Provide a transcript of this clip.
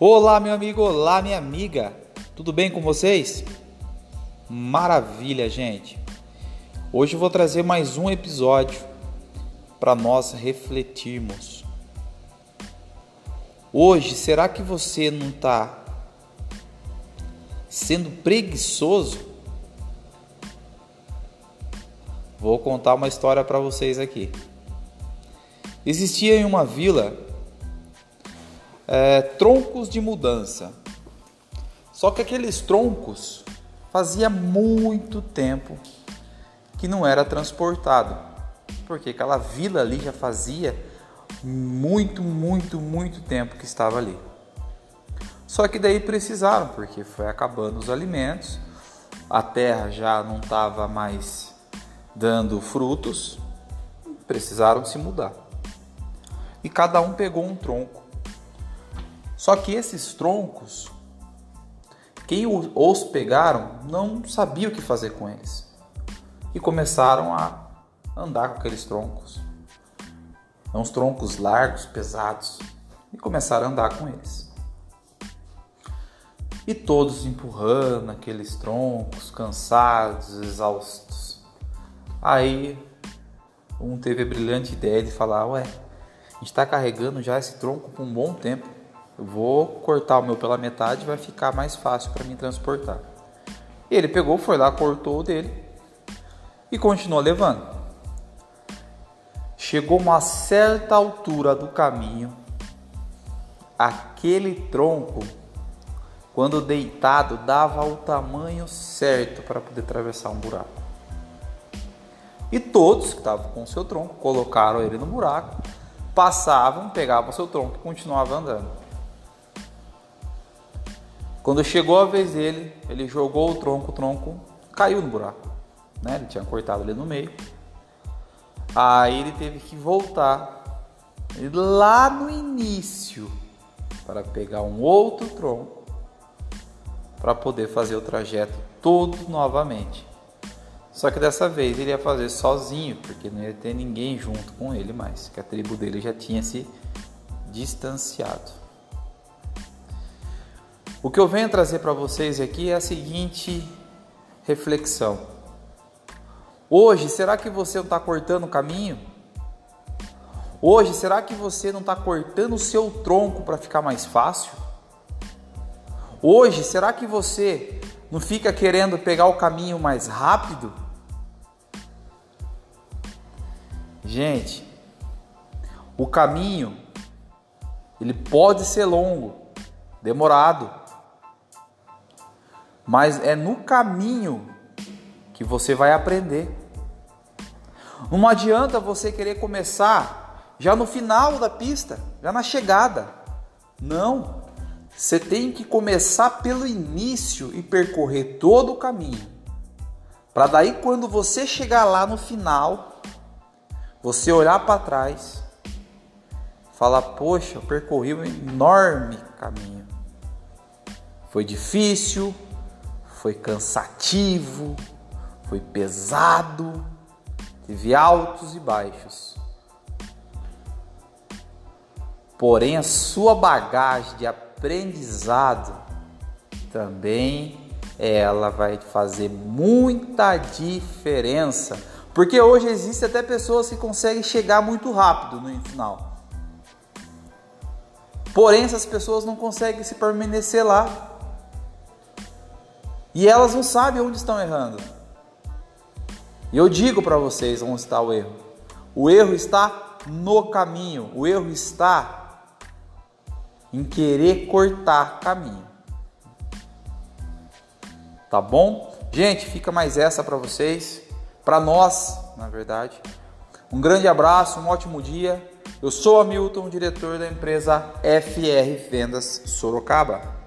Olá, meu amigo, olá, minha amiga. Tudo bem com vocês? Maravilha, gente. Hoje eu vou trazer mais um episódio para nós refletirmos. Hoje, será que você não está sendo preguiçoso? Vou contar uma história para vocês aqui. Existia em uma vila é, troncos de mudança. Só que aqueles troncos fazia muito tempo que não era transportado, porque aquela vila ali já fazia muito, muito, muito tempo que estava ali. Só que daí precisaram, porque foi acabando os alimentos, a terra já não estava mais dando frutos, precisaram se mudar. E cada um pegou um tronco só que esses troncos, quem os pegaram não sabia o que fazer com eles e começaram a andar com aqueles troncos. Uns troncos largos, pesados, e começaram a andar com eles. E todos empurrando aqueles troncos, cansados, exaustos. Aí um teve a brilhante ideia de falar: Ué, a gente está carregando já esse tronco por um bom tempo. Vou cortar o meu pela metade, vai ficar mais fácil para mim transportar. E ele pegou, foi lá, cortou o dele e continuou levando. Chegou uma certa altura do caminho, aquele tronco, quando deitado, dava o tamanho certo para poder atravessar um buraco. E todos que estavam com o seu tronco colocaram ele no buraco, passavam, pegavam o seu tronco e continuavam andando. Quando chegou a vez dele, ele jogou o tronco, o tronco caiu no buraco. Né? Ele tinha cortado ali no meio. Aí ele teve que voltar lá no início para pegar um outro tronco para poder fazer o trajeto todo novamente. Só que dessa vez ele ia fazer sozinho, porque não ia ter ninguém junto com ele mais, que a tribo dele já tinha se distanciado. O que eu venho trazer para vocês aqui é a seguinte reflexão. Hoje, será que você não está cortando o caminho? Hoje, será que você não está cortando o seu tronco para ficar mais fácil? Hoje, será que você não fica querendo pegar o caminho mais rápido? Gente, o caminho ele pode ser longo, demorado, mas é no caminho que você vai aprender. Não adianta você querer começar já no final da pista, já na chegada. Não. Você tem que começar pelo início e percorrer todo o caminho. Para daí quando você chegar lá no final, você olhar para trás, falar: "Poxa, eu percorri um enorme caminho. Foi difícil, foi cansativo, foi pesado, teve altos e baixos. Porém, a sua bagagem de aprendizado também ela vai fazer muita diferença, porque hoje existe até pessoas que conseguem chegar muito rápido no final. Porém, essas pessoas não conseguem se permanecer lá e elas não sabem onde estão errando. E eu digo para vocês onde está o erro. O erro está no caminho. O erro está em querer cortar caminho. Tá bom? Gente, fica mais essa para vocês, para nós, na verdade. Um grande abraço, um ótimo dia. Eu sou Hamilton, diretor da empresa FR Vendas Sorocaba.